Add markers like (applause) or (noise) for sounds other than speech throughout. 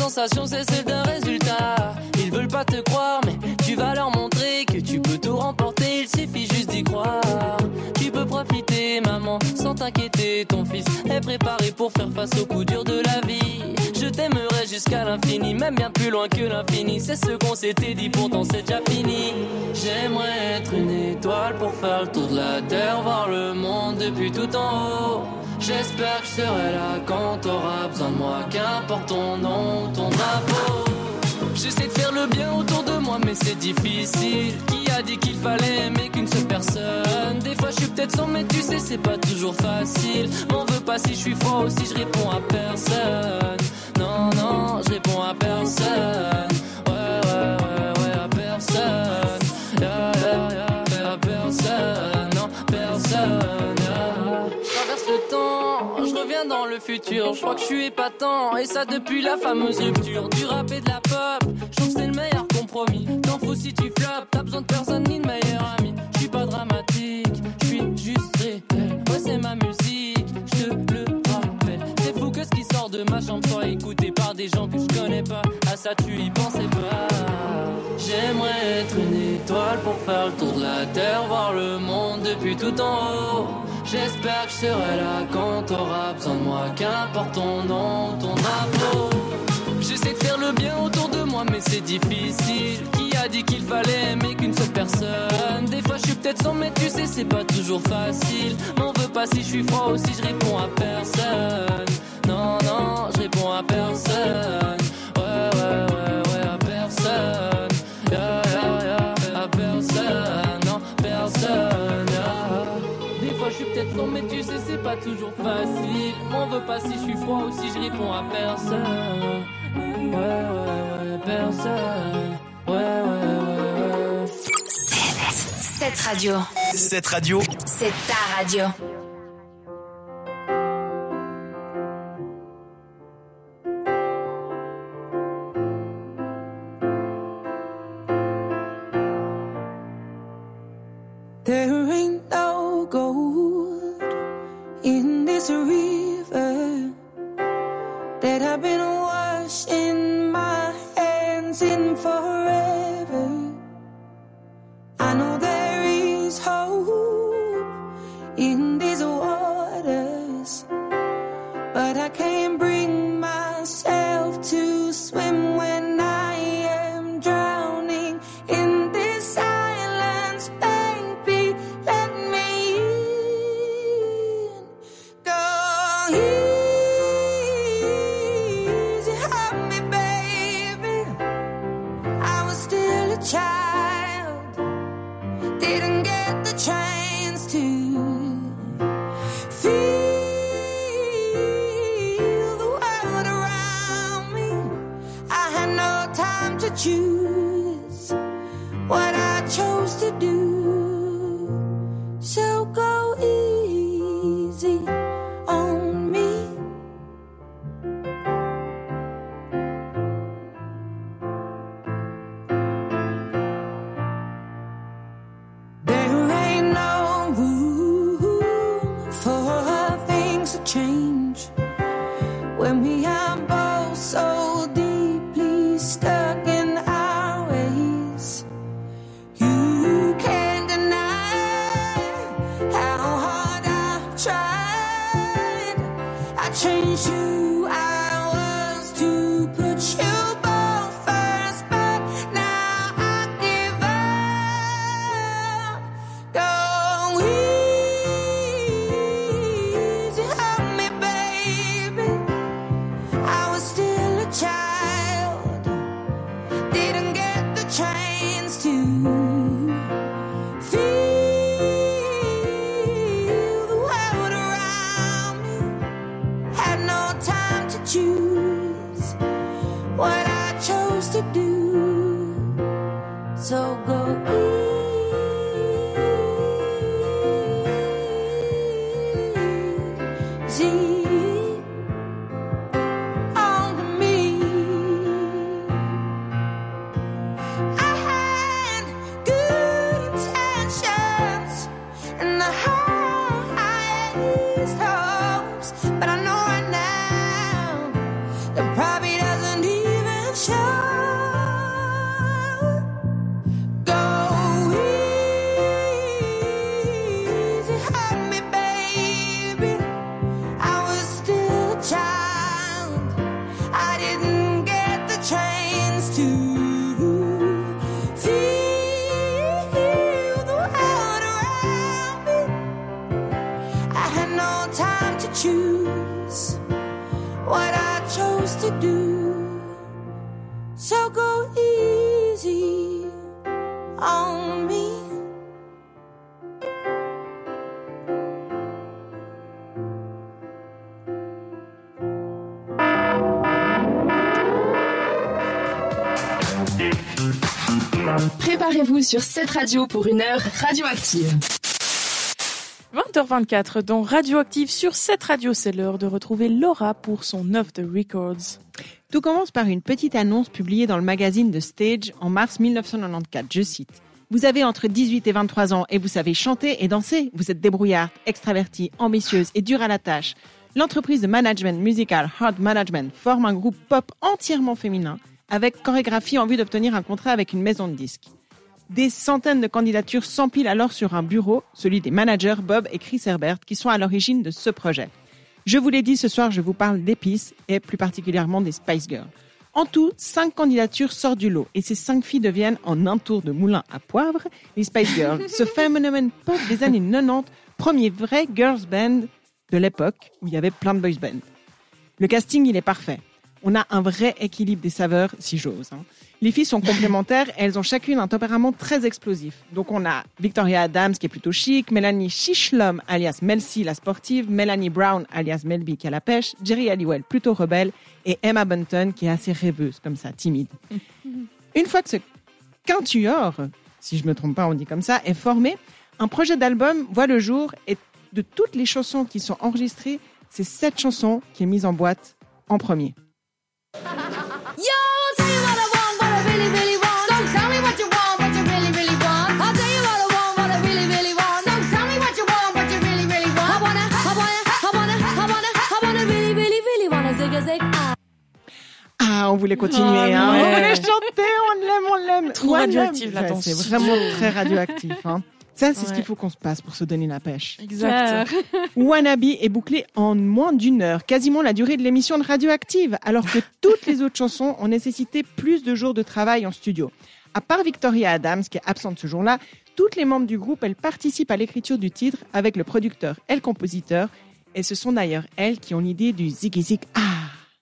sensation, c'est celle d'un résultat. Ils veulent pas te croire, mais tu vas leur montrer que tu peux tout remporter. Il suffit juste d'y croire. Tu peux profiter, maman, sans t'inquiéter. Ton fils est préparé pour faire face aux coups durs de la vie. Jusqu'à l'infini, même bien plus loin que l'infini. C'est ce qu'on s'était dit, pourtant c'est déjà fini. J'aimerais être une étoile pour faire le tour de la terre, voir le monde depuis tout en haut. J'espère que je serai là quand t'auras besoin de moi, qu'importe ton nom, ton drapeau. J'essaie de faire le bien autour de moi, mais c'est difficile. Qui a dit qu'il fallait aimer qu'une seule personne? Des fois, je suis peut-être sans, mais tu sais, c'est pas toujours facile. M'en veux pas si je suis froid ou si je réponds à personne. Non, non, je réponds à personne. Ouais, ouais, ouais, ouais, à personne. Yeah, yeah, à personne. Non, personne. Je traverse le temps, je reviens dans le futur. Je crois que je suis épatant, et ça depuis la fameuse rupture. Du rap et de la pop, je trouve que c'est le meilleur compromis. T'en fous si tu flops, t'as besoin de personne ni de meilleur ami. Des gens que je connais pas. À ça, tu y pensais pas. J'aimerais être une étoile pour faire le tour de la terre, voir le monde depuis tout en haut. J'espère que je serai là quand t'auras besoin de moi, qu'importe ton nom, ton drapeau. J'essaie de faire le bien autour de moi, mais c'est difficile. A dit qu'il fallait aimer qu'une seule personne Des fois, je suis peut-être sans, mais tu sais, c'est pas toujours facile. M'en veux pas si je suis froid ou si je réponds à personne. Non, non, je réponds à personne. Ouais, ouais, ouais, ouais, à personne. Yeah, yeah, yeah, à personne. Non, personne. Des fois, je suis peut-être sans, mais tu sais, c'est pas toujours facile. M'en veux pas si je suis froid ou si je réponds à personne. Ouais, ouais, ouais, personne. Ouais, ouais, ouais, ouais. Cette radio, Cette radio, c'est ta radio. Choose what I chose to do. I changed de Préparez-vous sur cette radio pour une heure radioactive. 20h24 dans Radioactive sur cette radio, c'est l'heure de retrouver Laura pour son Off the Records. Tout commence par une petite annonce publiée dans le magazine The Stage en mars 1994. Je cite. Vous avez entre 18 et 23 ans et vous savez chanter et danser. Vous êtes débrouillarde, extravertie, ambitieuse et dure à la tâche. L'entreprise de management musical Hard Management forme un groupe pop entièrement féminin avec chorégraphie en vue d'obtenir un contrat avec une maison de disques. Des centaines de candidatures s'empilent alors sur un bureau, celui des managers Bob et Chris Herbert, qui sont à l'origine de ce projet. Je vous l'ai dit, ce soir, je vous parle d'épices et plus particulièrement des Spice Girls. En tout, cinq candidatures sortent du lot et ces cinq filles deviennent, en un tour de moulin à poivre, les Spice Girls. ce phénomène pop des années 90, premier vrai girls band de l'époque où il y avait plein de boys band. Le casting, il est parfait. On a un vrai équilibre des saveurs, si j'ose. hein. Les filles sont complémentaires et elles ont chacune un tempérament très explosif. Donc on a Victoria Adams qui est plutôt chic, Mélanie Chichlom alias Mel C la sportive, Melanie Brown alias Melby qui a la pêche, Jerry Halliwell plutôt rebelle et Emma Bunton qui est assez rêveuse comme ça, timide. (laughs) Une fois que ce quintuor, si je me trompe pas on dit comme ça, est formé, un projet d'album voit le jour et de toutes les chansons qui sont enregistrées, c'est cette chanson qui est mise en boîte en premier. Ah. On voulait continuer, Ah, hein. ouais. on voulait chanter, on l'aime, on l'aime. Trop On radioactive, l'aime. là, Ouais, dans C'est ce vraiment très radioactif. Hein. Ça, c'est ce qu'il faut qu'on se passe pour se donner la pêche. Exact. (laughs) Wannabe est bouclé en moins d'une heure, quasiment la durée de l'émission de Radioactive, alors que (laughs) toutes les autres chansons ont nécessité plus de jours de travail en studio. À part Victoria Adams, qui est absente ce jour-là, toutes les membres du groupe, elles participent à l'écriture du titre avec le producteur et le compositeur, et ce sont d'ailleurs elles qui ont l'idée du Ziggy Zig Ah.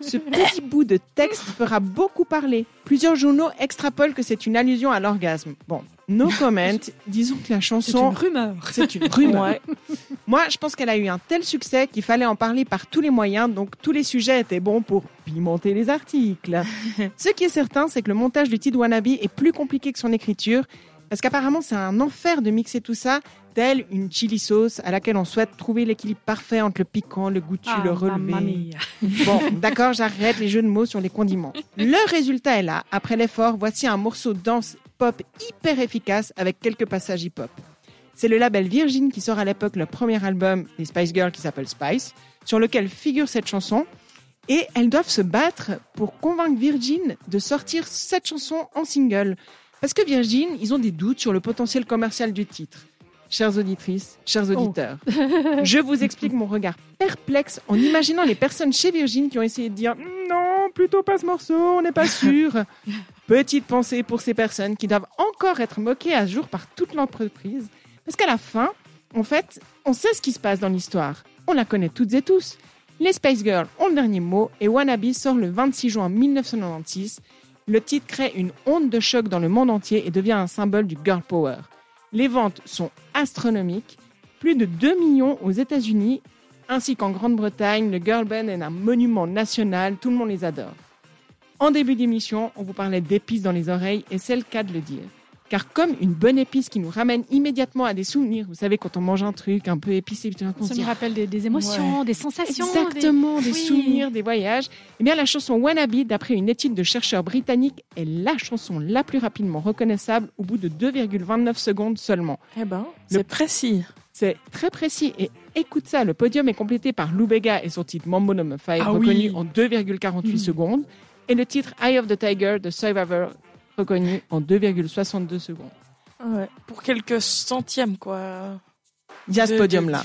Ce petit bout de texte fera beaucoup parler. Plusieurs journaux extrapolent que c'est une allusion à l'orgasme. Bon, no comment. (laughs) Disons que la c'est chanson, une rumeur. c'est une rumeur. Ouais. Moi, je pense qu'elle a eu un tel succès qu'il fallait en parler par tous les moyens, donc tous les sujets étaient bons pour pimenter les articles. (laughs) Ce qui est certain, c'est que le montage du titre Wannabe est plus compliqué que son écriture, parce qu'apparemment c'est un enfer de mixer tout ça, telle une chili sauce à laquelle on souhaite trouver l'équilibre parfait entre le piquant, le goûtu, Ah, le mamma relevé. (laughs) Bon, d'accord, j'arrête les jeux de mots sur les condiments. Le résultat est là. Après l'effort, voici un morceau danse pop hyper efficace avec quelques passages hip-hop. C'est le label Virgin qui sort à l'époque le premier album des Spice Girls qui s'appelle Spice, sur lequel figure cette chanson. Et elles doivent se battre pour convaincre Virgin de sortir cette chanson en single. Parce que Virgin, ils ont des doutes sur le potentiel commercial du titre. Chères auditrices, chers auditeurs, (laughs) je vous explique mon regard perplexe en imaginant les personnes chez Virgin qui ont essayé de dire non, plutôt pas ce morceau, on n'est pas (laughs) sûr. Petite pensée pour ces personnes qui doivent encore être moquées à jour par toute l'entreprise. Parce qu'à la fin, en fait, on sait ce qui se passe dans l'histoire. On la connaît toutes et tous. Les Spice Girls ont le dernier mot et Wannabe sort le 26 juin 1996. Le titre crée une onde de choc dans le monde entier et devient un symbole du girl power. Les ventes sont astronomiques, plus de 2 millions aux États-Unis, ainsi qu'en Grande-Bretagne. Le girl band est un monument national, tout le monde les adore. En début d'émission, on vous parlait d'épices dans les oreilles et c'est le cas de le dire. Car comme une bonne épice qui nous ramène immédiatement à des souvenirs, vous savez, quand on mange un truc un peu épicé, on se Ça dit, nous rappelle des, des émotions, des sensations. Exactement, des, Oui. souvenirs, des voyages. Eh bien, la chanson Wannabe, d'après une étude de chercheurs britanniques, est la chanson la plus rapidement reconnaissable au bout de 2,29 secondes seulement. Eh ben, c'est précis. C'est très précis et écoute ça, le podium est complété par Lou Bega et son titre Mambo Number 5 Ah reconnu oui. en 2,48 Mm. secondes et le titre Eye of the Tiger de Survivor reconnu en 2,62 secondes. Ouais, pour quelques centièmes, quoi. Il y a ce podium-là.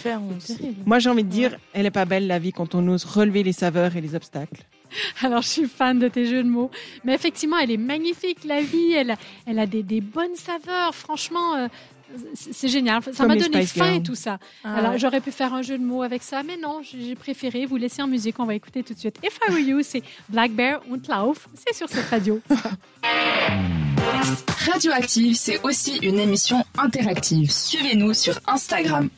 Moi, j'ai envie de dire, elle est pas belle la vie quand on ose relever les saveurs et les obstacles. (laughs) Alors, je suis fan de tes jeux de mots. Mais effectivement, elle est magnifique, la vie. Elle, a- elle a des, des bonnes saveurs. Franchement, euh, c'est génial. Ça m'a donné faim, tout ça. Ah Alors, j'aurais pu faire un jeu de mots avec ça, mais non, j'ai j'ai préféré vous laisser en musique. On va écouter tout de suite. If I Were You, c'est Black Bear und Lauf. C'est sur cette radio. (laughs) Radioactive, c'est aussi une émission interactive. Suivez-nous sur Instagram.